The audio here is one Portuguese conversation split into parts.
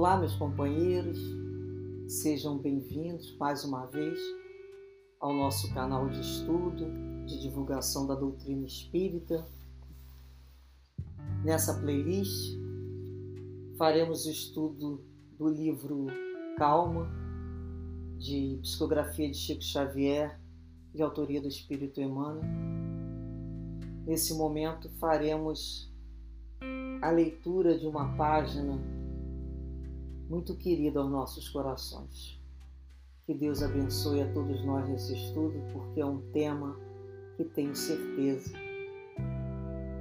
Olá, meus companheiros, sejam bem-vindos mais uma vez ao nosso canal de estudo, de divulgação da doutrina espírita. Nessa playlist, faremos o estudo do livro Calma, de psicografia de Chico Xavier, de autoria do Espírito Emmanuel. Nesse momento, faremos a leitura de uma página muito querida aos nossos corações. Que Deus abençoe a todos nós nesse estudo, porque é um tema que tenho certeza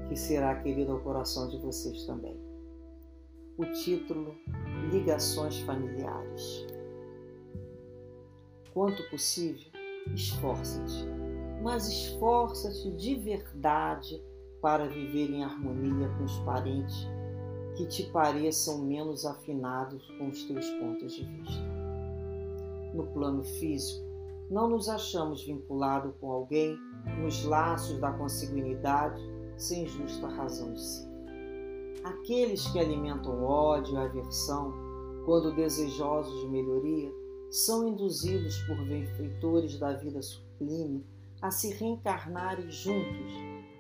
que será querido ao coração de vocês também. O título Ligações Familiares. Quanto possível, esforça-te, mas esforça-te de verdade para viver em harmonia com os parentes que te pareçam menos afinados com os teus pontos de vista. No plano físico, não nos achamos vinculados com alguém nos laços da consanguinidade sem justa razão de ser. Aqueles que alimentam ódio e aversão, quando desejosos de melhoria, são induzidos por benfeitores da vida sublime a se reencarnarem juntos,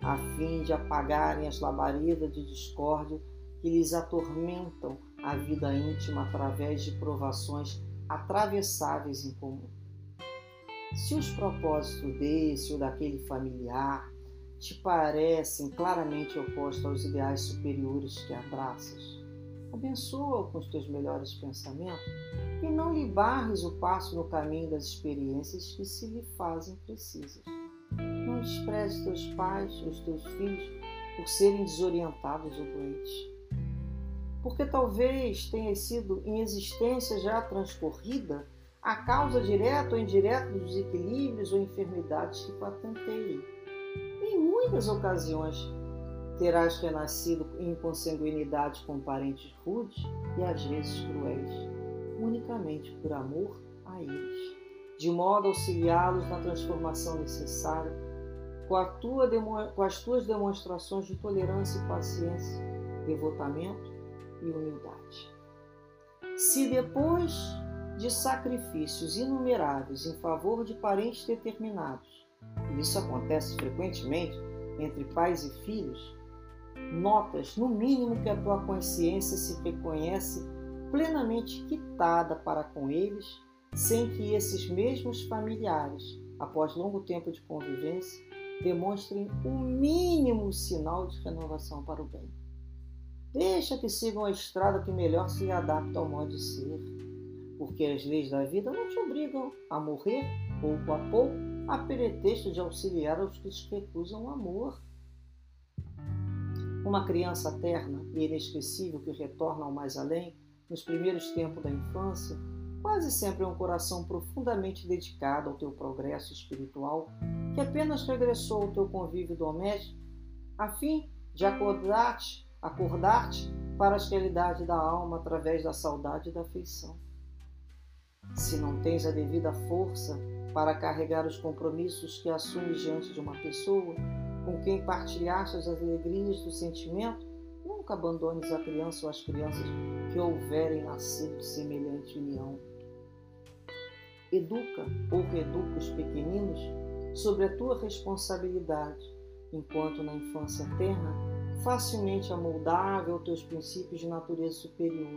a fim de apagarem as labaredas de discórdia que lhes atormentam a vida íntima através de provações atravessáveis em comum. Se os propósitos desse ou daquele familiar te parecem claramente opostos aos ideais superiores que abraças, abençoa-o com os teus melhores pensamentos e não lhe barres o passo no caminho das experiências que se lhe fazem precisas. Não despreze teus pais ou os teus filhos por serem desorientados ou doentes porque talvez tenha sido em existência já transcorrida a causa direta ou indireta dos desequilíbrios ou enfermidades que patentei. Em muitas ocasiões terás renascido em consanguinidade com parentes rudes e às vezes cruéis, unicamente por amor a eles, de modo a auxiliá-los na transformação necessária, com, tua, com as tuas demonstrações de tolerância e paciência, devotamento e humildade. Se depois de sacrifícios inumeráveis em favor de parentes determinados, e isso acontece frequentemente entre pais e filhos, notas, no mínimo, que a tua consciência se reconhece plenamente quitada para com eles, sem que esses mesmos familiares, após longo tempo de convivência, demonstrem o mínimo sinal de renovação para o bem. Deixa que sigam a estrada que melhor se adapta ao modo de ser, porque as leis da vida não te obrigam a morrer pouco a pouco a pretexto de auxiliar aos que te recusam o amor. Uma criança terna e inesquecível que retorna ao mais além, nos primeiros tempos da infância, quase sempre é um coração profundamente dedicado ao teu progresso espiritual, que apenas regressou ao teu convívio doméstico, a fim de acordar-te acordar-te para as realidades da alma através da saudade e da afeição. Se não tens a devida força para carregar os compromissos que assumes diante de uma pessoa com quem partilhaste as alegrias do sentimento, nunca abandones a criança ou as crianças que houverem nascido de semelhante união. Educa ou reeduca os pequeninos sobre a tua responsabilidade, enquanto na infância terna facilmente amoldável aos teus princípios de natureza superior,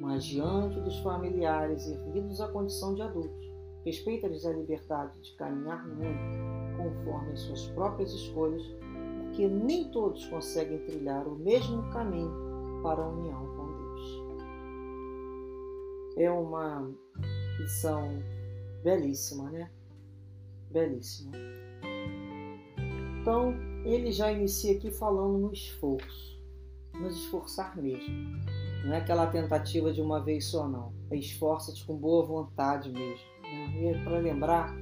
mas diante dos familiares erguidos à condição de adultos, respeita-lhes a liberdade de caminhar no mundo conforme as suas próprias escolhas, porque nem todos conseguem trilhar o mesmo caminho para a união com Deus. É uma lição belíssima, né? Belíssima. Então, ele já inicia aqui falando no esforço, nos esforçar mesmo. Não é aquela tentativa de uma vez só, não. É esforça-te com boa vontade mesmo. Né? E é para lembrar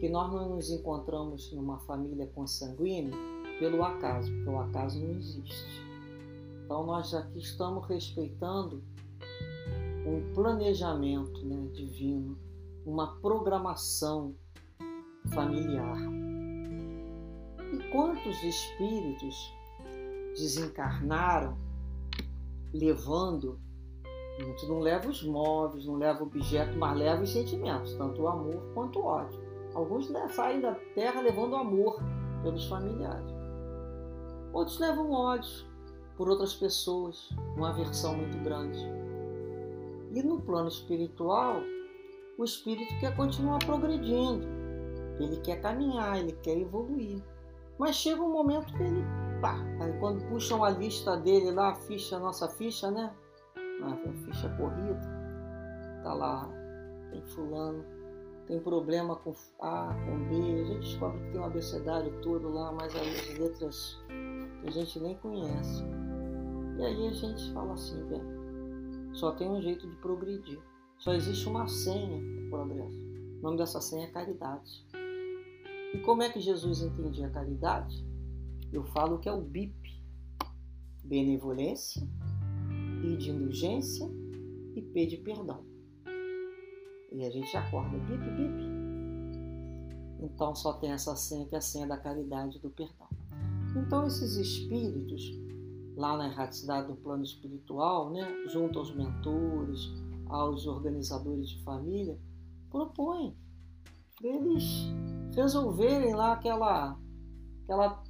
que nós não nos encontramos numa família consanguínea pelo acaso, porque o acaso não existe. Então nós aqui estamos respeitando um planejamento né, divino, uma programação familiar. E quantos espíritos desencarnaram levando gente não leva os móveis, não leva objetos, mas leva os sentimentos, tanto o amor quanto o ódio. Alguns saem da terra levando amor pelos familiares. Outros levam ódio por outras pessoas, uma aversão muito grande. E no plano espiritual, o espírito quer continuar progredindo, ele quer caminhar, ele quer evoluir. Mas chega um momento que ele, pá, aí quando puxam a lista dele lá, a ficha, a nossa ficha, né? A ficha corrida, tá lá, tem fulano, tem problema com A, com B, a gente descobre que tem um abecedário todo lá, mas aí as letras a gente nem conhece. E aí a gente fala assim, bem, só tem um jeito de progredir. Só existe uma senha para progresso. O nome dessa senha é caridade. E como é que Jesus entendia a caridade? Eu falo que é o BIP. Benevolência, I de indulgência e P de perdão. E a gente acorda, bip, bip. Então só tem essa senha que é a senha da caridade e do perdão. Então esses espíritos, lá na erraticidade do plano espiritual, né, junto aos mentores, aos organizadores de família, propõem eles resolverem lá aquela, aquela,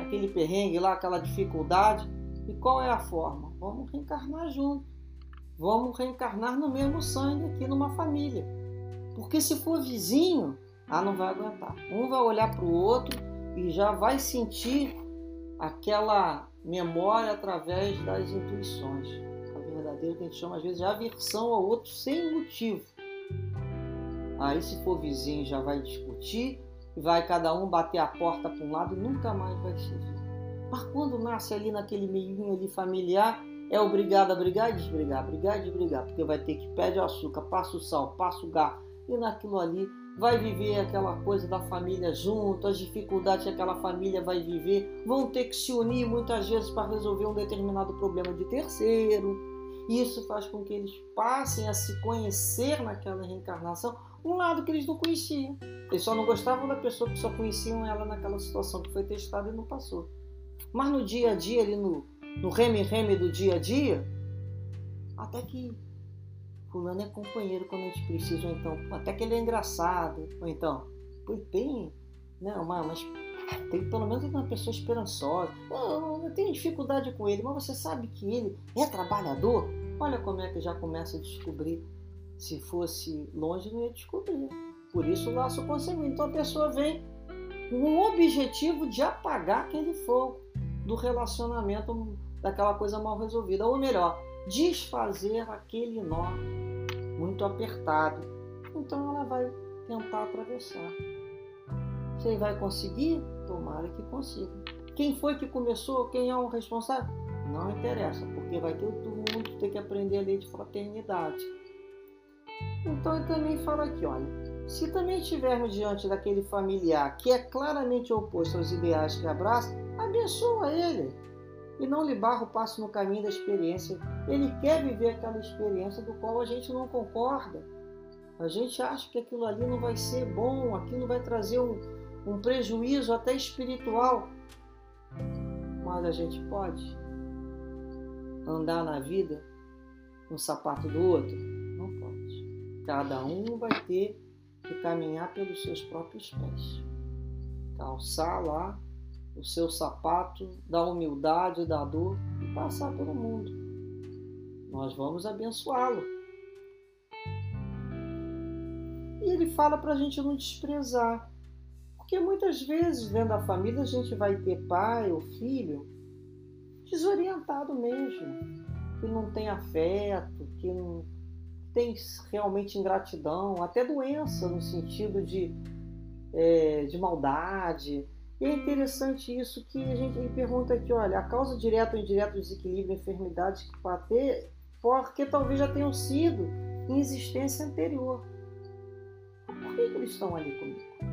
aquele perrengue lá, aquela dificuldade. E qual é a forma? Vamos reencarnar junto. Vamos reencarnar no mesmo sangue aqui numa família. Porque se for vizinho, ah, não vai aguentar. Um vai olhar para o outro e já vai sentir aquela memória através das intuições. A verdadeira que a gente chama às vezes de aversão ao outro sem motivo. Aí, se for vizinho, já vai discutir, vai cada um bater a porta para um lado e nunca mais vai se ver. Mas quando nasce ali naquele meio ali familiar, é obrigado a brigar e desbrigar, brigar e desbrigar, porque vai ter que pede o açúcar, passa o sal, passa o garro, e naquilo ali vai viver aquela coisa da família junto, as dificuldades que aquela família vai viver, vão ter que se unir muitas vezes para resolver um determinado problema de terceiro. Isso faz com que eles passem a se conhecer naquela reencarnação um lado que eles não conheciam. Eles só não gostavam da pessoa que só conheciam ela naquela situação que foi testada e não passou. Mas no dia a dia, ali no, no reme-reme do dia a dia, até que fulano é companheiro quando a gente precisa, ou então, até que ele é engraçado, ou então, tem, né, uma, mas tem pelo menos uma pessoa esperançosa. Eu, eu tenho dificuldade com ele, mas você sabe que ele é trabalhador? Olha como é que já começa a descobrir se fosse longe, não ia descobrir. Por isso o laço consanguíneo. Então a pessoa vem com o objetivo de apagar aquele fogo do relacionamento, daquela coisa mal resolvida. Ou melhor, desfazer aquele nó muito apertado. Então ela vai tentar atravessar. Ele vai conseguir, tomara que consiga. Quem foi que começou? Quem é o responsável? Não interessa, porque vai ter todo mundo ter que aprender a lei de fraternidade. Então ele também fala aqui, olha, se também estivermos diante daquele familiar que é claramente oposto aos ideais que abraça, abençoa ele e não lhe barra o passo no caminho da experiência. Ele quer viver aquela experiência do qual a gente não concorda. A gente acha que aquilo ali não vai ser bom, aquilo vai trazer um, um prejuízo até espiritual. Mas a gente pode andar na vida no sapato do outro? Não pode. Cada um vai ter que caminhar pelos seus próprios pés. Calçar lá o seu sapato da humildade, da dor e passar pelo mundo. Nós vamos abençoá-lo. E ele fala para a gente não desprezar. Porque muitas vezes, dentro da família, a gente vai ter pai ou filho desorientado mesmo, que não tem afeto, que não tem realmente ingratidão, até doença no sentido de, é, de maldade. E é interessante isso que a gente pergunta aqui, olha, a causa direta ou indireta do desequilíbrio enfermidades que bater, porque talvez já tenham sido em existência anterior. Por que, eles estão ali comigo?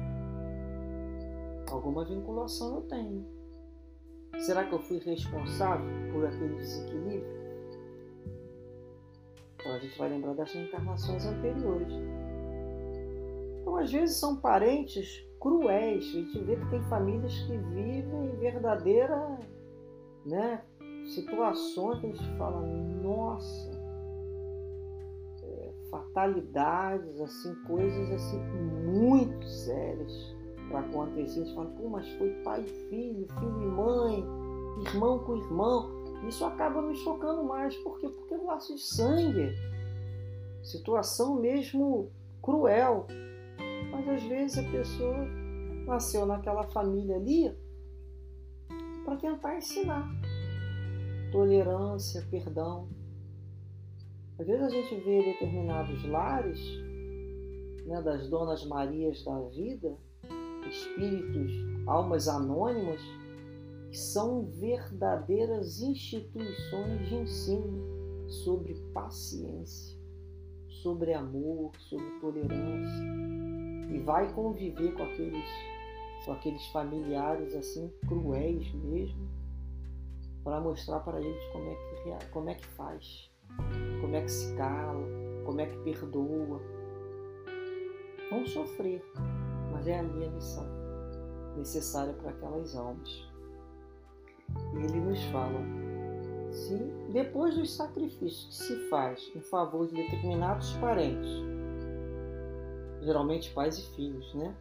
Alguma vinculação eu tenho. Será que eu fui responsável por aquele desequilíbrio? Então a gente vai lembrar das reencarnações anteriores. Então, às vezes, são parentes cruéis. A gente vê que tem famílias que vivem verdadeira né, situações que a gente fala, nossa, fatalidades, assim, coisas assim muito sérias para acontecer. A gente fala, pô, mas foi pai e filho, filho e mãe, irmão com irmão. Isso acaba me chocando mais. Por quê? Porque é um laço de sangue. Situação mesmo cruel. Mas às vezes a pessoa nasceu naquela família ali para tentar ensinar tolerância, perdão. Às vezes a gente vê determinados lares né, das Donas Marias da vida, espíritos, almas anônimas, que são verdadeiras instituições de ensino sobre paciência, sobre amor, sobre tolerância. E vai conviver com aqueles, com aqueles familiares assim cruéis mesmo, para mostrar para eles como é, que, como é que faz, como é que se cala, como é que perdoa. Vão sofrer, mas é a missão necessária para aquelas almas. E ele nos fala: se depois dos sacrifícios que se faz em favor de determinados parentes, geralmente pais e filhos, né?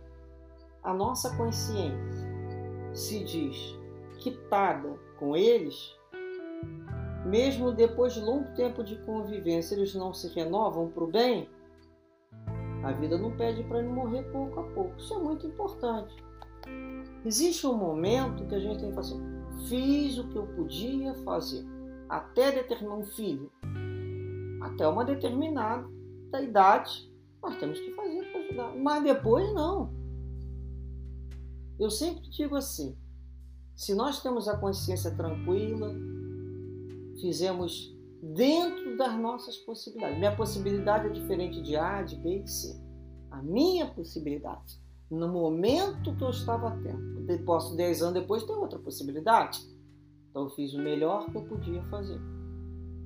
A nossa consciência se diz quitada com eles, mesmo depois de longo tempo de convivência, eles não se renovam para o bem, a vida não pede para ele morrer pouco a pouco. Isso é muito importante. Existe um momento que a gente tem que fazer. Fiz o que eu podia fazer. Até determinar um filho. Até uma determinada idade, nós temos que fazer para ajudar. Mas depois não. Eu sempre digo assim: se nós temos a consciência tranquila, fizemos dentro das nossas possibilidades. Minha possibilidade é diferente de A, de B de C. A minha possibilidade, no momento que eu estava tendo, posso 10 anos depois ter outra possibilidade. Então eu fiz o melhor que eu podia fazer.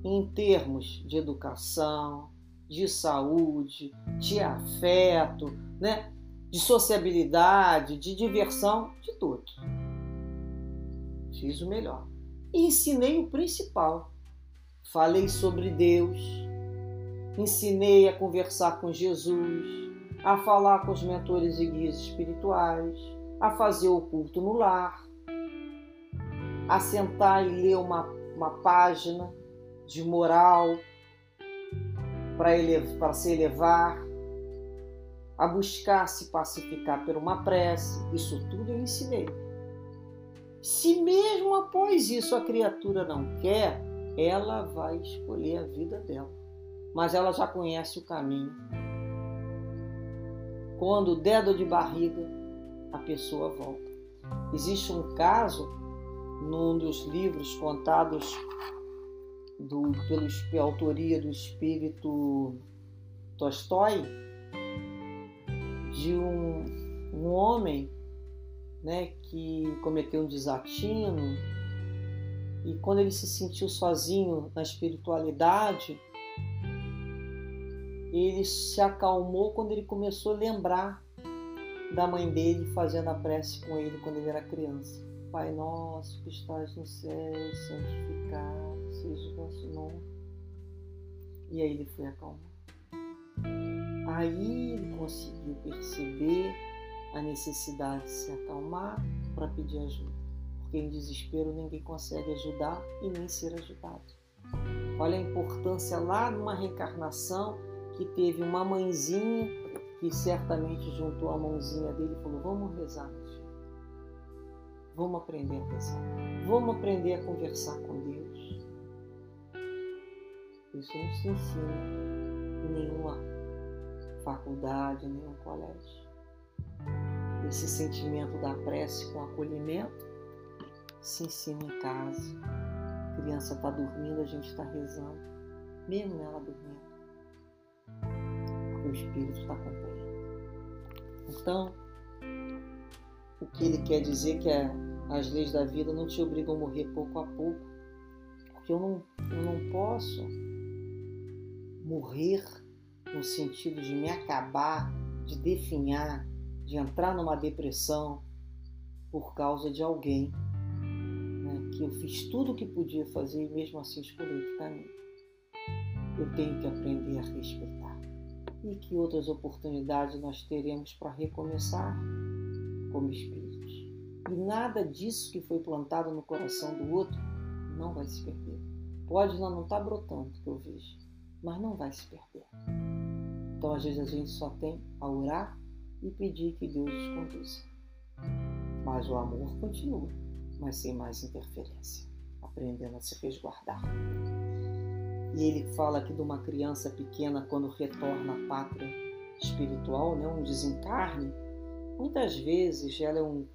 Em termos de educação, de saúde, de afeto, né? de sociabilidade, de diversão, de tudo fiz o melhor. E ensinei o principal. Falei sobre Deus, ensinei a conversar com Jesus, a falar com os mentores e guias espirituais, a fazer o culto no lar, a sentar e ler uma, uma página de moral para se elevar, a buscar se pacificar por uma prece. Isso tudo eu ensinei. Se mesmo após isso a criatura não quer, ela vai escolher a vida dela. Mas ela já conhece o caminho. Quando der dor de barriga, a pessoa volta. Existe um caso num dos livros contados do, pela autoria do espírito Tolstói, de um, um homem né, que cometeu um desatino e quando ele se sentiu sozinho na espiritualidade, ele se acalmou quando ele começou a lembrar da mãe dele fazendo a prece com ele quando ele era criança. Pai nosso que estás no céu, santificado seja o vosso nome. E aí ele foi acalmar. Aí ele conseguiu perceber a necessidade de se acalmar para pedir ajuda. Porque em desespero ninguém consegue ajudar e nem ser ajudado. Olha a importância lá numa reencarnação que teve uma mãezinha que certamente juntou a mãozinha dele e falou: Vamos rezar, meu filho. Vamos aprender a rezar. Vamos aprender a conversar com Deus. Isso não se ensina em nenhuma faculdade, nenhum colégio esse sentimento da prece com acolhimento, se ensina em casa. A criança está dormindo, a gente está rezando, mesmo ela dormindo, o Espírito está acompanhando. Então, o que ele quer dizer que é, as leis da vida não te obrigam a morrer pouco a pouco, porque eu não, eu não posso morrer no sentido de me acabar, de definhar, de entrar numa depressão por causa de alguém que eu fiz tudo o que podia fazer e mesmo assim escolhi outro caminho. Eu tenho que aprender a respeitar. e que outras oportunidades nós teremos para recomeçar como espíritos. E nada disso que foi plantado no coração do outro não vai se perder. Pode não estar tá brotando, que eu vejo, mas não vai se perder. Então, às vezes, a gente só tem a orar e pedir que Deus os conduza. Mas o amor continua, mas sem mais interferência, aprendendo a se resguardar. E ele fala aqui de uma criança pequena quando retorna à pátria espiritual, né, um desencarne. Muitas vezes ela é um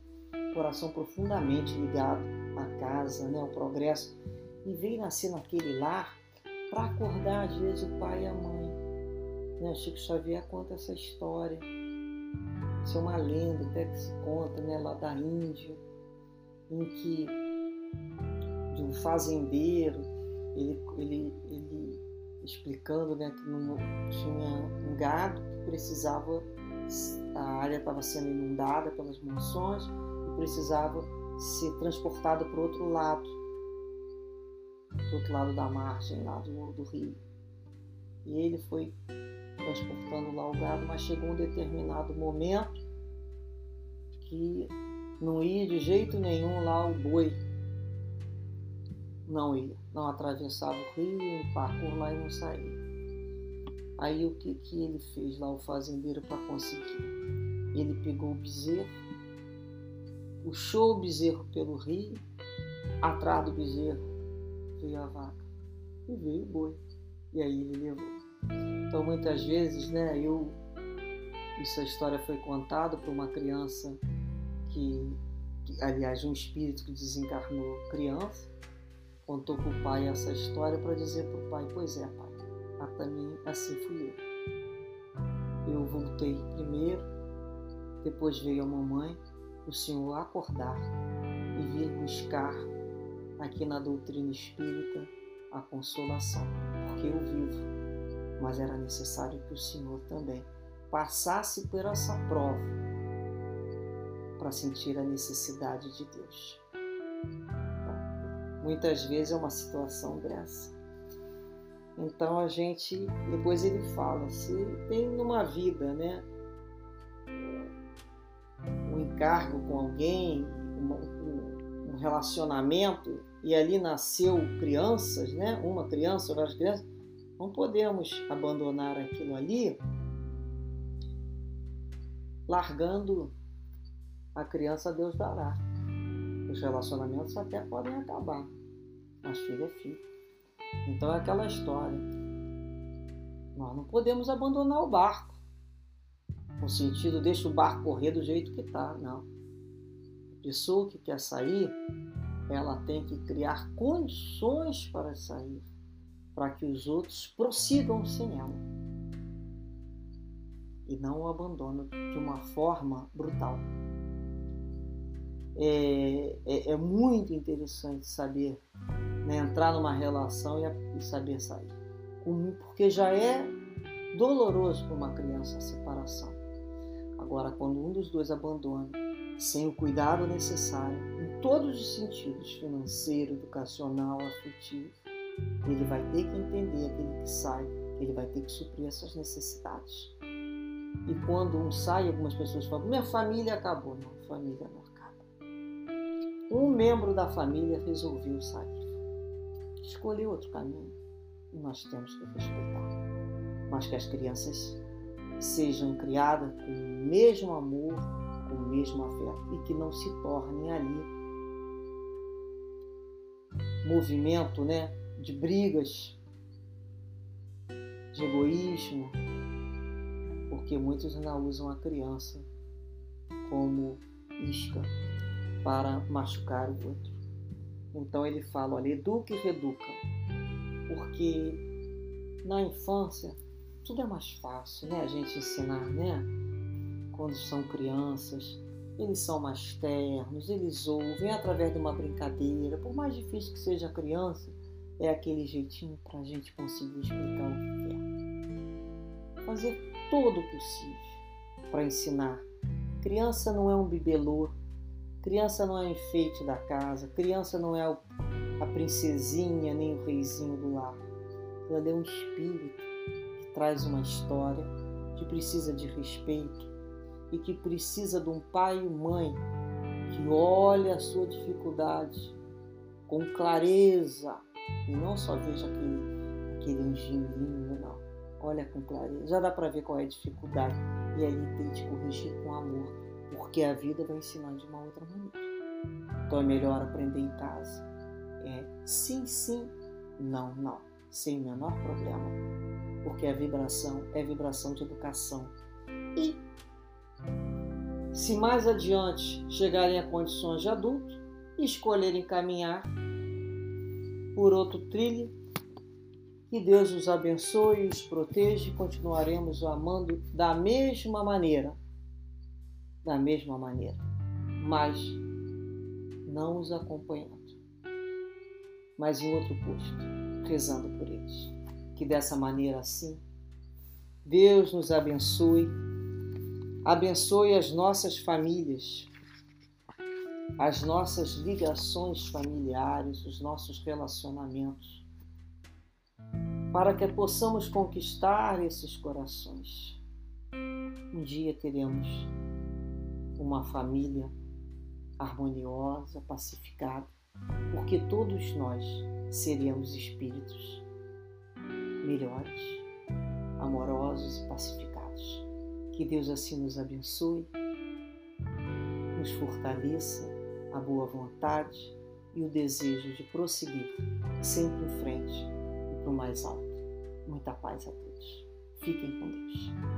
coração profundamente ligado à casa, né, ao progresso, e vem nascer naquele lar para acordar às vezes o pai e a mãe. Né, Chico Xavier conta essa história. Isso é uma lenda até que se conta né, lá da Índia, em que um fazendeiro ele, ele, ele explicando né, que não tinha um gado que precisava, a área estava sendo inundada pelas monções e precisava ser transportado para o outro lado, do outro lado da margem lá do, do rio. E ele foi transportando lá o gado, mas chegou um determinado momento que não ia de jeito nenhum lá o boi não ia, não atravessava o rio, um parkour lá e não saía. Aí o que, que ele fez lá, o fazendeiro, para conseguir? Ele pegou o bezerro, puxou o bezerro pelo rio, atrás do bezerro veio a vaca e veio o boi. E aí ele levou. Então muitas vezes, né, eu. Essa história foi contada por uma criança que, que aliás, um espírito que desencarnou criança, contou para o pai essa história para dizer para o pai: Pois é, pai, a também assim fui eu. Eu voltei primeiro, depois veio a mamãe, o senhor acordar e vir buscar aqui na doutrina espírita a consolação, porque eu vivo, mas era necessário que o senhor também passasse por essa prova para sentir a necessidade de Deus. Muitas vezes é uma situação dessa. Então a gente, depois ele fala, se tem numa vida, né, um encargo com alguém, um, relacionamento, e ali nasceu crianças, né, uma criança várias crianças, não podemos abandonar aquilo ali largando a criança Deus dará. Os relacionamentos até podem acabar mas filho é filho. Então é aquela história. Nós não podemos abandonar o barco. No sentido, deixa o barco correr do jeito que está, não. A pessoa que quer sair, ela tem que criar condições para sair, para que os outros prossigam sem ela. E não o abandonam de uma forma brutal. É, é, é muito interessante saber né, entrar numa relação e, saber sair. Porque já é doloroso para uma criança a separação. Agora, quando um dos dois abandona, sem o cuidado necessário, em todos os sentidos financeiro, educacional, afetivo, ele vai ter que entender aquele que sai, ele vai ter que suprir essas necessidades. E quando um sai, algumas pessoas falam: minha família acabou. Não, família não. Um membro da família resolveu sair escolher outro caminho e nós temos que respeitar. Mas que as crianças sejam criadas com o mesmo amor, com o mesmo afeto e que não se tornem ali movimento né, de brigas, de egoísmo, porque muitos ainda usam a criança como isca para machucar o outro. Então ele fala, olha, educa e reeduca. Porque na infância tudo é mais fácil, né? A gente ensinar, né? Quando são crianças, eles são mais ternos, eles ouvem através de uma brincadeira. Por mais difícil que seja a criança, é aquele jeitinho para a gente conseguir explicar o que quer. Fazer todo o possível para ensinar. Criança não é um bibelô Criança não é enfeite da casa, criança não é a princesinha nem o reizinho do lar. Ela é um espírito que traz uma história que precisa de respeito e que precisa de um pai e mãe que olhe a sua dificuldade com clareza e não só veja aquele, aquele anjinho lindo, não. Olha com clareza. Já dá para ver qual é a dificuldade e aí tente corrigir com amor, porque a vida vai ensinar de uma outra maneira. Então é melhor aprender em casa. É sim, sim, não, não, sem o menor problema, porque a vibração é vibração de educação. E se mais adiante chegarem a condições de adulto escolherem caminhar por outro trilho, que Deus os abençoe e os proteja e continuaremos amando da mesma maneira. Da mesma maneira. Mas não os acompanhando. Mas em outro posto, rezando por eles. Que dessa maneira assim, Deus nos abençoe Abençoe as nossas famílias, as nossas ligações familiares, os nossos relacionamentos, para que possamos conquistar esses corações. Um dia teremos uma família harmoniosa, pacificada, porque todos nós seríamos espíritos melhores, amorosos e pacificados. Que Deus assim nos abençoe, nos fortaleça a boa vontade e o desejo de prosseguir sempre em frente e para o mais alto. Muita paz a todos. Fiquem com Deus.